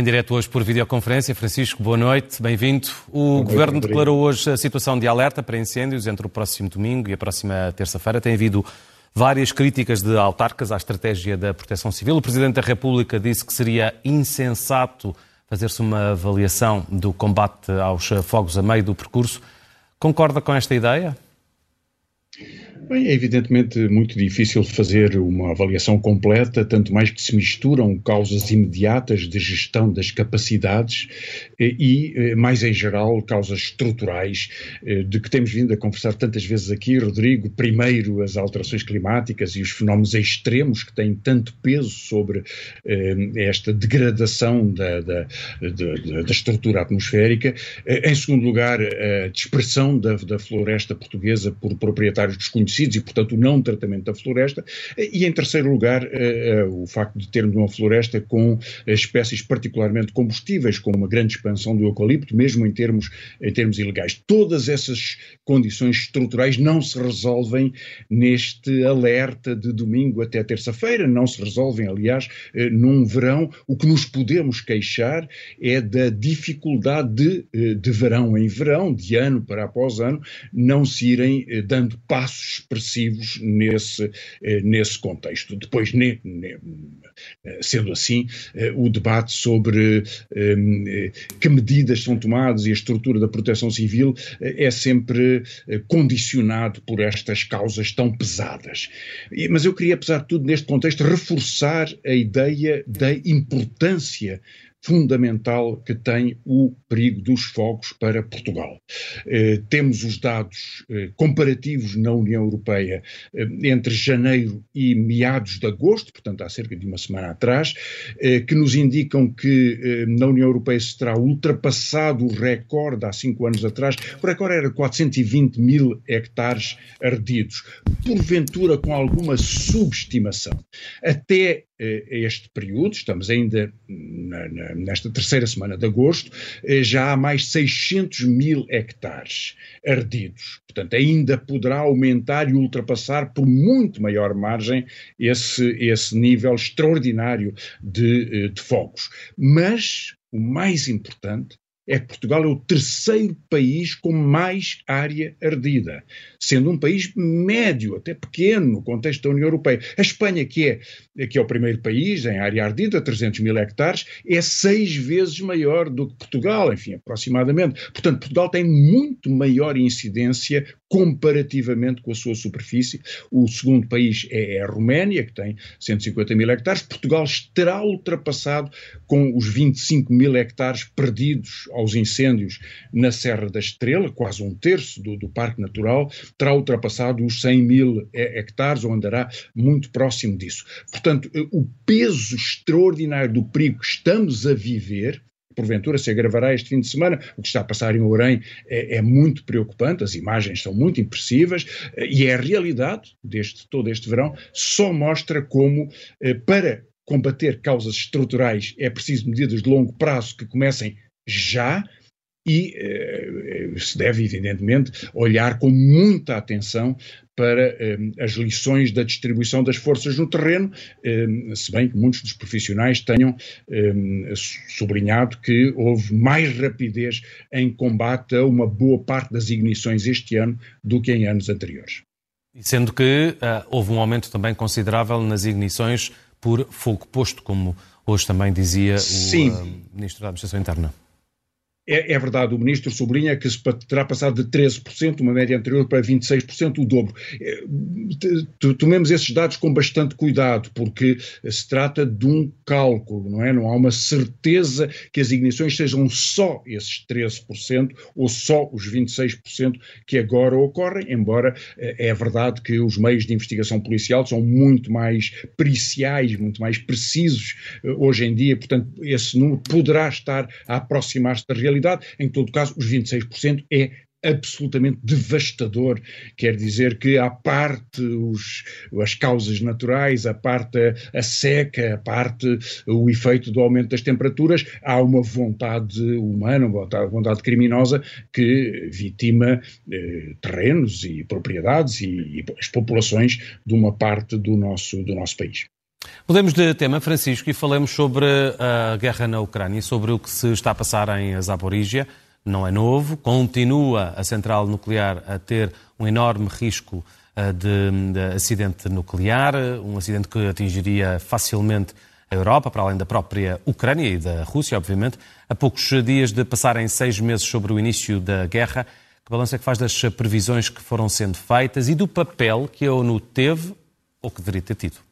Em direto hoje por videoconferência, Francisco, boa noite, bem-vindo. O Governo declarou hoje a situação de alerta para incêndios entre o próximo domingo e a próxima terça-feira. Tem havido várias críticas de autarcas à estratégia da Proteção Civil. O Presidente da República disse que seria insensato fazer-se uma avaliação do combate aos fogos a meio do percurso. Concorda com esta ideia? Bem, é evidentemente muito difícil fazer uma avaliação completa, tanto mais que se misturam causas imediatas de gestão das capacidades eh, e, eh, mais em geral, causas estruturais, eh, de que temos vindo a conversar tantas vezes aqui, Rodrigo. Primeiro, as alterações climáticas e os fenómenos extremos que têm tanto peso sobre esta degradação da, da, da, da estrutura atmosférica. Em segundo lugar, a dispersão da, da floresta portuguesa por proprietários desconhecidos e, portanto, o não tratamento da floresta. E, em terceiro lugar, uh, uh, o facto de termos uma floresta com espécies particularmente combustíveis, com uma grande expansão do eucalipto, mesmo em termos, em termos ilegais. Todas essas condições estruturais não se resolvem neste alerta de domingo até terça-feira, não se resolvem, aliás, num verão. O que nos podemos queixar é da dificuldade de, de verão em verão, de ano para após ano, não se irem dando passos expressivos nesse, eh, nesse contexto. Depois, ne, ne, eh, sendo assim, eh, o debate sobre que medidas são tomadas e a estrutura da proteção civil é sempre condicionado por estas causas tão pesadas. Mas eu queria, apesar de tudo, neste contexto, reforçar a ideia da importância fundamental que tem o perigo dos fogos para Portugal. Eh, temos os dados eh, comparativos na União Europeia eh, entre janeiro e meados de agosto, portanto há cerca de uma semana atrás, eh, que nos indicam que eh, na União Europeia se terá ultrapassado o recorde há cinco anos atrás. O recorde era 420 mil hectares ardidos, porventura com alguma subestimação. Até este período, estamos ainda na, na, nesta terceira semana de agosto, eh, já há mais 600 mil hectares ardidos. Portanto, ainda poderá aumentar e ultrapassar por muito maior margem esse, esse nível extraordinário de, eh, de fogos. Mas o mais importante é que Portugal é o terceiro país com mais área ardida, sendo um país médio, até pequeno, no contexto da União Europeia. A Espanha, que é, que é o primeiro país em área ardida, 300 mil hectares, é seis vezes maior do que Portugal, enfim, aproximadamente. Portanto, Portugal tem muito maior incidência comparativamente com a sua superfície. O segundo país é, é a Roménia, que tem 150 mil hectares. Portugal terá ultrapassado com os 25 mil hectares perdidos aos incêndios na Serra da Estrela, quase um terço do, do Parque Natural, terá ultrapassado os 100 mil hectares, ou andará muito próximo disso. Portanto, o peso extraordinário do perigo que estamos a viver porventura se agravará este fim de semana. O que está a passar em Orem é, é, muito preocupante, as imagens são muito impressivas e é a realidade deste todo este verão só mostra como eh, para combater causas estruturais é preciso medidas de longo prazo que comecem já e eh, se deve, evidentemente, olhar com muita atenção para eh, as lições da distribuição das forças no terreno, eh, se bem que muitos dos profissionais tenham eh, sublinhado que houve mais rapidez em combate a uma boa parte das ignições este ano do que em anos anteriores. Sendo que uh, houve um aumento também considerável nas ignições por fogo posto, como hoje também dizia o uh, Ministro da Administração Interna. É, é, verdade, o ministro sublinha que se terá passado de 13%, uma média anterior, para 26%, o dobro. É, tomemos esses dados com bastante cuidado, porque se trata de um cálculo, não é? Não há uma certeza que as ignições sejam só esses 13% ou só os 26% que agora ocorrem, embora é, é verdade que os meios de investigação policial são muito mais periciais, muito mais precisos eh, hoje em dia, portanto, esse número poderá estar a aproximar-se da realidade Em todo caso, os 26% é absolutamente devastador. Quer dizer que, à parte os, as causas naturais, a parte a, a, seca, a parte o efeito do aumento das temperaturas, há uma vontade humana, uma vontade, vontade criminosa que vitima eh, terrenos e propriedades e, e, as populações de uma parte do nosso, do nosso país. Mudemos de tema, Francisco, e falemos sobre a guerra na Ucrânia, sobre o que se está a passar em Zaporígia. Não é novo, continua a central nuclear a ter um enorme risco eh, de, de acidente nuclear, um acidente que atingiria facilmente a Europa, para além da própria Ucrânia e da Rússia, obviamente. A poucos dias de passarem seis meses sobre o início da guerra, que balanço é que faz das previsões que foram sendo feitas e do papel que a ONU teve ou que deveria ter tido?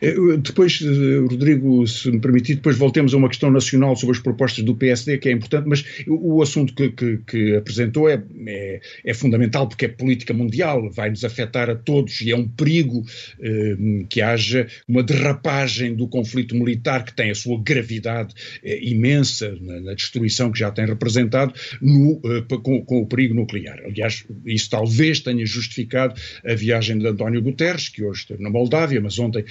Eh, depois, eh, Rodrigo, se me permitir, depois voltemos a uma questão nacional sobre as propostas do PSD, que é importante, mas o assunto que, que, que apresentou é, é, é, fundamental porque é política mundial, vai nos afetar a todos e é um perigo eh, que haja uma derrapagem do conflito militar que tem a sua gravidade eh, imensa na, na, destruição que já tem representado no, eh, com, com, o perigo nuclear. Aliás, isso talvez tenha justificado a viagem de António Guterres, que hoje esteve na Moldávia, mas ontem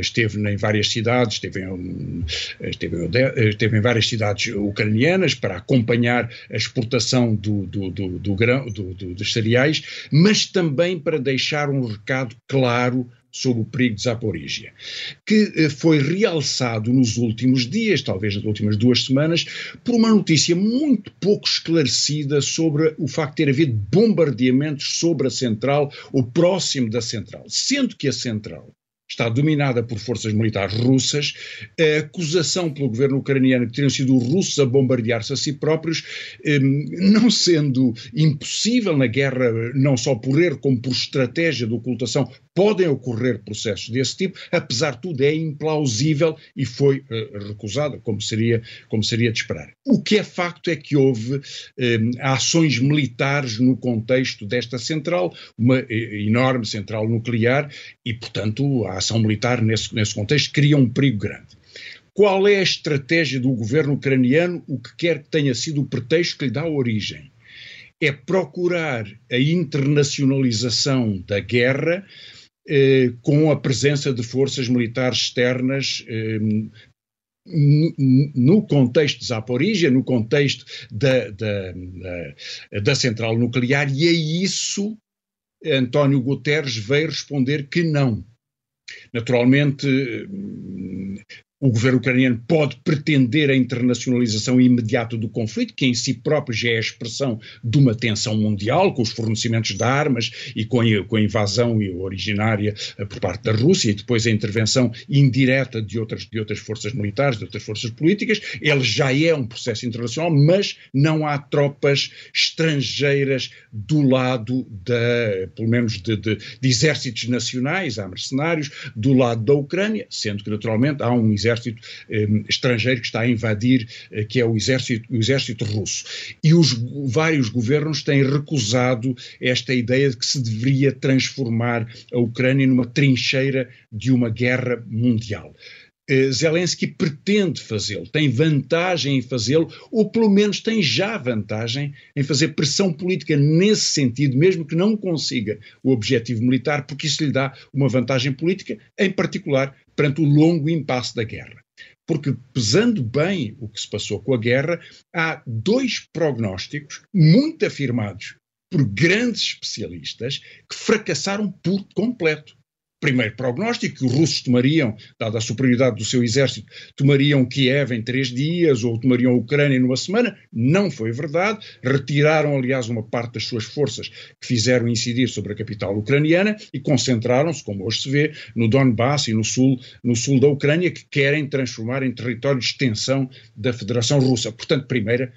esteve em várias cidades, esteve em, esteve, esteve em várias cidades ucranianas para acompanhar a exportação do, do, do, do grão, do, dos cereais, mas também para deixar um recado claro sobre o perigo de Zaporígia, que eh, foi realçado nos últimos dias, talvez nas últimas duas semanas, por uma notícia muito pouco esclarecida sobre o facto de ter havido bombardeamentos sobre a central ou próximo da central, sendo que a central está dominada por forças militares russas. A acusação pelo governo ucraniano que teriam sido os russos a bombardear-se a si próprios, hum, não sendo impossível na guerra, não só por erro, como por estratégia de ocultação, podem ocorrer processos desse tipo, apesar de tudo é implausível e foi uh, recusada, como seria, como seria de esperar. O que é facto é que houve um, ações militares no contexto desta central, uma uh, enorme central nuclear, e, portanto, a ação militar nesse, nesse contexto cria um perigo grande. Qual é a estratégia do governo ucraniano, o que quer que tenha sido o pretexto que lhe dá origem? É procurar a internacionalização da guerra eh, com a presença de forças militares externas eh, no contexto de Zaporígia, no contexto da, da, da, da, central nuclear, e a isso António Guterres veio responder que não. Naturalmente, o governo ucraniano pode pretender a internacionalização imediata do conflito, que em si próprio já é a expressão de uma tensão mundial, com os fornecimentos de armas e com a, com a invasão originária eh, por parte da Rússia e depois a intervenção indireta de outras, de outras forças militares, de outras forças políticas. Ele já é um processo internacional, mas não há tropas estrangeiras do lado da, pelo menos de, de, de exércitos nacionais, há mercenários, do lado da Ucrânia, sendo que naturalmente há um exército exército eh, estrangeiro que está a invadir, eh, que é o exército, o exército russo. E os vários governos têm recusado esta ideia de que se deveria transformar a Ucrânia numa trincheira de uma guerra mundial. Uh, Zelensky pretende fazê-lo, tem vantagem em fazê-lo, ou pelo menos tem já vantagem em fazer pressão política nesse sentido, mesmo que não consiga o objetivo militar, porque isso lhe dá uma vantagem política, em particular perante o longo impasse da guerra. Porque, pesando bem o que se passou com a guerra, há dois prognósticos muito afirmados por grandes especialistas que fracassaram por completo primeiro prognóstico, que os russos tomariam, dada a superioridade do seu exército, tomariam Kiev em três dias ou tomariam a Ucrânia numa semana. Não foi verdade. Retiraram, aliás, uma parte das suas forças que fizeram incidir sobre a capital ucraniana e concentraram-se, como hoje se vê, no Donbass e no sul, no sul da Ucrânia, que querem transformar em território de extensão da Federação Russa. Portanto, primeira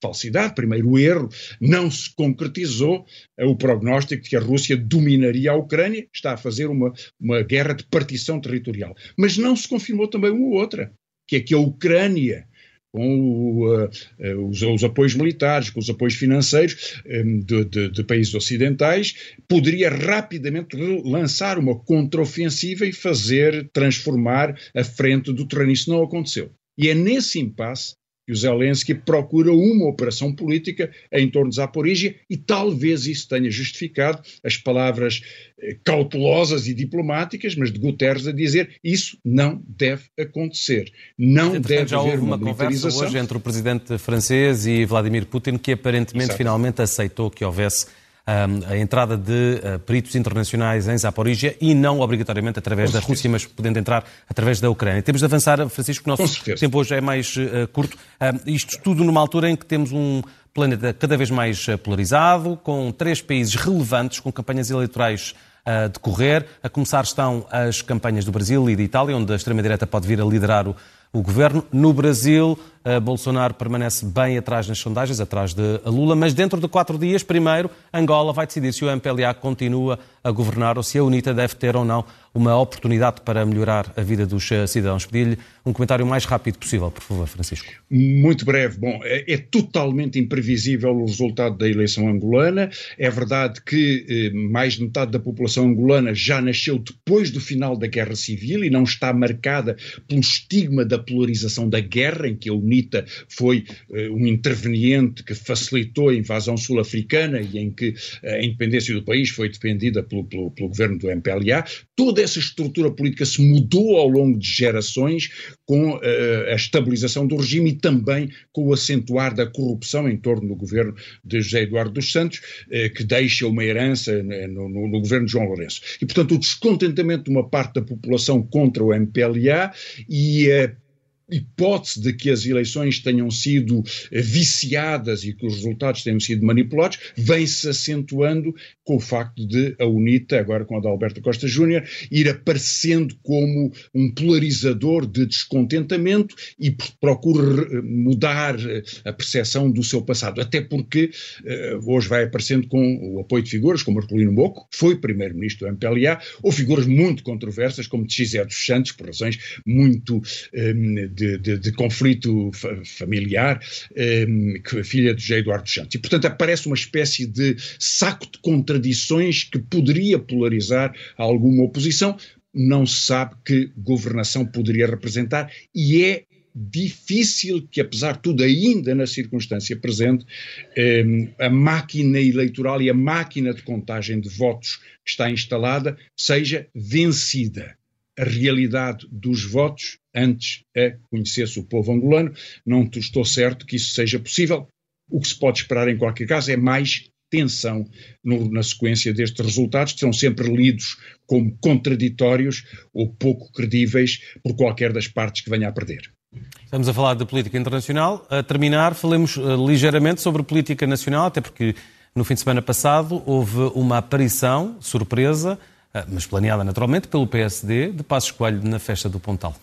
falsidade, primeiro erro, não se concretizou o prognóstico de que a Rússia dominaria a Ucrânia, está a fazer uma, uma guerra de partição territorial. Mas não se confirmou também uma outra, que é que a Ucrânia, com o, uh, os, os, apoios militares, com os apoios financeiros um, de, de, de, países ocidentais, poderia rapidamente lançar uma contraofensiva e fazer transformar a frente do terreno. Isso não aconteceu. E é nesse impasse que o Zelensky procura uma operação política em torno de Zaporígia e talvez isso tenha justificado as palavras eh, cautelosas e diplomáticas, mas de Guterres a dizer isso não deve acontecer. Não deve já haver houve uma, uma conversa hoje entre o presidente francês e Vladimir Putin que aparentemente Exato. finalmente aceitou que houvesse a entrada de peritos internacionais em Zaporizhia e não obrigatoriamente através da Rússia, mas podendo entrar através da Ucrânia. Temos de avançar, Francisco, o nosso tempo hoje é mais curto. Isto tudo numa altura em que temos um planeta cada vez mais polarizado, com três países relevantes, com campanhas eleitorais a decorrer. A começar estão as campanhas do Brasil e de Itália, onde a extrema-direita pode vir a liderar o, o governo. No Brasil, Bolsonaro permanece bem atrás nas sondagens, atrás de Lula, mas dentro de quatro dias, primeiro, Angola vai decidir se o MPLA continua a governar ou se a UNITA deve ter ou não uma oportunidade para melhorar a vida dos eh, cidadãos. Pedir-lhe um comentário mais rápido possível, por favor, Francisco. Muito breve. Bom, é, é totalmente imprevisível o resultado da eleição angolana. É verdade que eh, mais de metade da população angolana já nasceu depois do final da Guerra Civil e não está marcada pelo estigma da polarização da guerra, em que a UNITA foi eh, um interveniente que facilitou a invasão sul-africana e em que a independência do país foi defendida pelo, pelo, pelo governo do MPLA. Toda essa estrutura política se mudou ao longo de gerações com uh, a estabilização do regime e também com o acentuar da corrupção em torno do governo de José Eduardo dos Santos, uh, que deixa uma herança no, no, no, governo de João Lourenço. E, portanto, o descontentamento de uma parte da população contra o MPLA e a hipótese de que as eleições tenham sido eh, viciadas e que os resultados tenham sido manipulados, vem-se acentuando com o facto de a UNITA, agora com a da Alberto Costa Júnior, ir aparecendo como um polarizador de descontentamento e procura mudar eh, a percepção do seu passado. Até porque hoje vai aparecendo com o apoio de figuras como Marcolino Moco, foi primeiro-ministro do MPLA, ou figuras muito controversas como Xé dos Santos, por razões muito de, de, de, conflito familiar, um, que filha de José Eduardo Santos. E, portanto, aparece uma espécie de saco de contradições que poderia polarizar alguma oposição. Não se sabe que governação poderia representar e é difícil que, apesar de tudo, ainda na circunstância presente, a máquina eleitoral e a máquina de contagem de votos que está instalada seja vencida a realidade dos votos antes a conhecer-se o povo angolano. Não estou certo que isso seja possível. O que se pode esperar, em qualquer caso, é mais tensão no, na sequência destes resultados, que são sempre lidos como contraditórios ou pouco credíveis por qualquer das partes que venha a perder. Estamos a falar de política internacional. A terminar, falemos uh, ligeiramente sobre política nacional, até porque no fim de semana passado houve uma aparição surpresa mas planeada naturalmente pelo PSD, de Passos Coelho na festa do Pontal.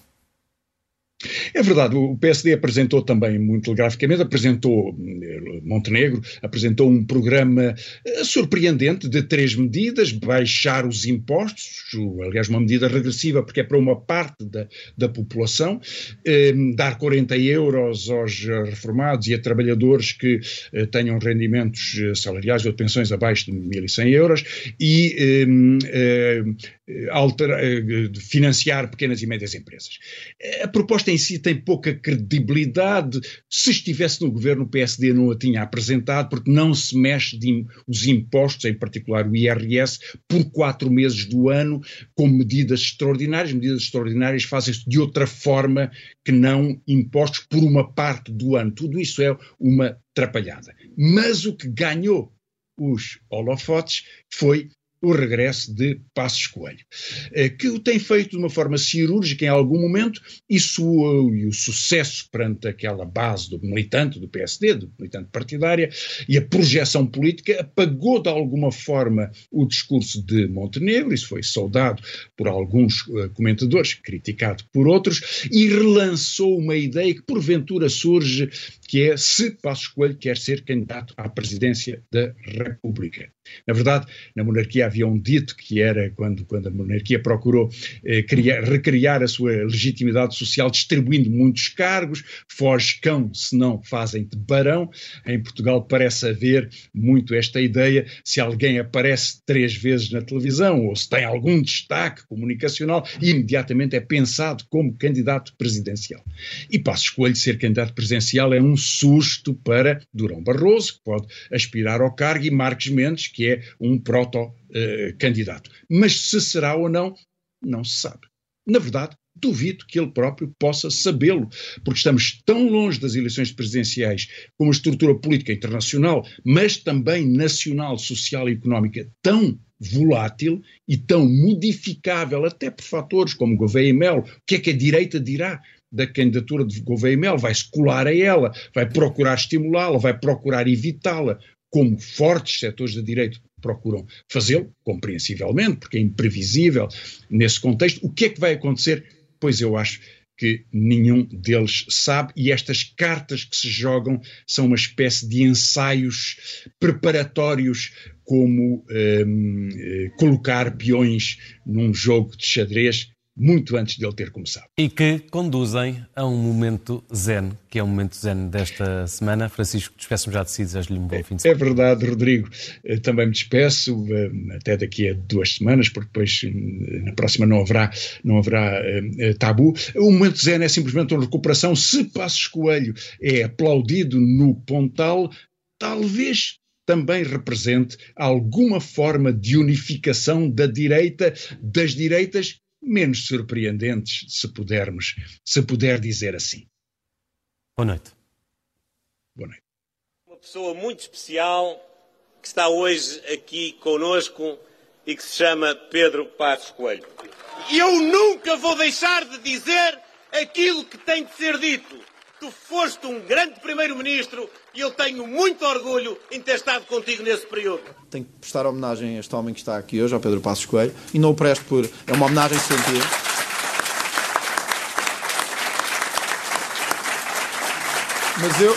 É verdade, o PSD apresentou também, muito telegraficamente, apresentou eh, Montenegro, apresentou um programa eh, surpreendente de três medidas, baixar os impostos, aliás uma medida regressiva porque é para uma parte da, da população, eh, dar 40 euros aos reformados e a trabalhadores que eh, tenham rendimentos eh, salariais ou de pensões abaixo de 1.100 euros e eh, financiar pequenas e médias empresas. A proposta em si tem pouca credibilidade. Se estivesse no governo, o PSD não a tinha apresentado, porque não se mexe de, os impostos, em particular o IRS, por quatro meses do ano, com medidas extraordinárias. Medidas extraordinárias fazem-se de outra forma que não impostos por uma parte do ano. Tudo isso é uma trapalhada. Mas o que ganhou os holofotes foi o regresso de Passos Coelho, eh, que o tem feito de uma forma cirúrgica em algum momento e, sua, e o sucesso perante aquela base do militante do PSD, do militante partidária, e a projeção política apagou de alguma forma o discurso de Montenegro, isso foi saudado por alguns uh, comentadores, criticado por outros, e relançou uma ideia que porventura surge, que é se Passos Coelho quer ser candidato à presidência da República. Na verdade, na monarquia havia um dito que era, quando, quando a monarquia procurou eh, criar, recriar a sua legitimidade social distribuindo muitos cargos, foge cão se não fazem-te barão. Em Portugal parece haver muito esta ideia, se alguém aparece três vezes na televisão ou se tem algum destaque comunicacional, imediatamente é pensado como candidato presidencial. E passo escolho ser candidato presidencial é um susto para Durão Barroso, que pode aspirar ao cargo, e Marques Mendes, que é um proto-candidato. Mas se será ou não, não se sabe. Na verdade, duvido que ele próprio possa sabê-lo, porque estamos tão longe das eleições presidenciais, com uma estrutura política internacional, mas também nacional, social e económica tão volátil e tão modificável, até por fatores como Gouveia e Melo. O que é que a direita dirá da candidatura de Gouveia e Melo? Vai-se colar a ela, vai procurar estimulá-la, vai procurar evitá-la, como fortes setores da direita procuram fazê-lo, compreensivelmente, porque é imprevisível nesse contexto. O que é que vai acontecer? Pois eu acho que nenhum deles sabe, e estas cartas que se jogam são uma espécie de ensaios preparatórios, como um, eh, colocar peões num jogo de xadrez muito antes de ele ter começado. E que conduzem a um momento zen, que é o momento zen desta semana. Francisco, despeço-me já de si, desejo-lhe um bom fim de semana. É verdade, Rodrigo. Eh, também me despeço, eh, até daqui a duas semanas, porque depois eh, na próxima não haverá, não haverá tabu. O momento zen é simplesmente uma recuperação. Se Passos Coelho é aplaudido no Pontal, talvez também represente alguma forma de unificação da direita, das direitas menos surpreendentes, se pudermos, se puder dizer assim. Boa noite. Boa noite. Uma pessoa muito especial que está hoje aqui conosco e que se chama Pedro Passos Coelho. Eu nunca vou deixar de dizer aquilo que tem de ser dito Tu foste um grande primeiro-ministro e eu tenho muito orgulho em ter estado contigo nesse período. Tenho que prestar homenagem a este homem que está aqui hoje, ao Pedro Passos Coelho, e não o presto por. É uma homenagem sentido. Mas eu,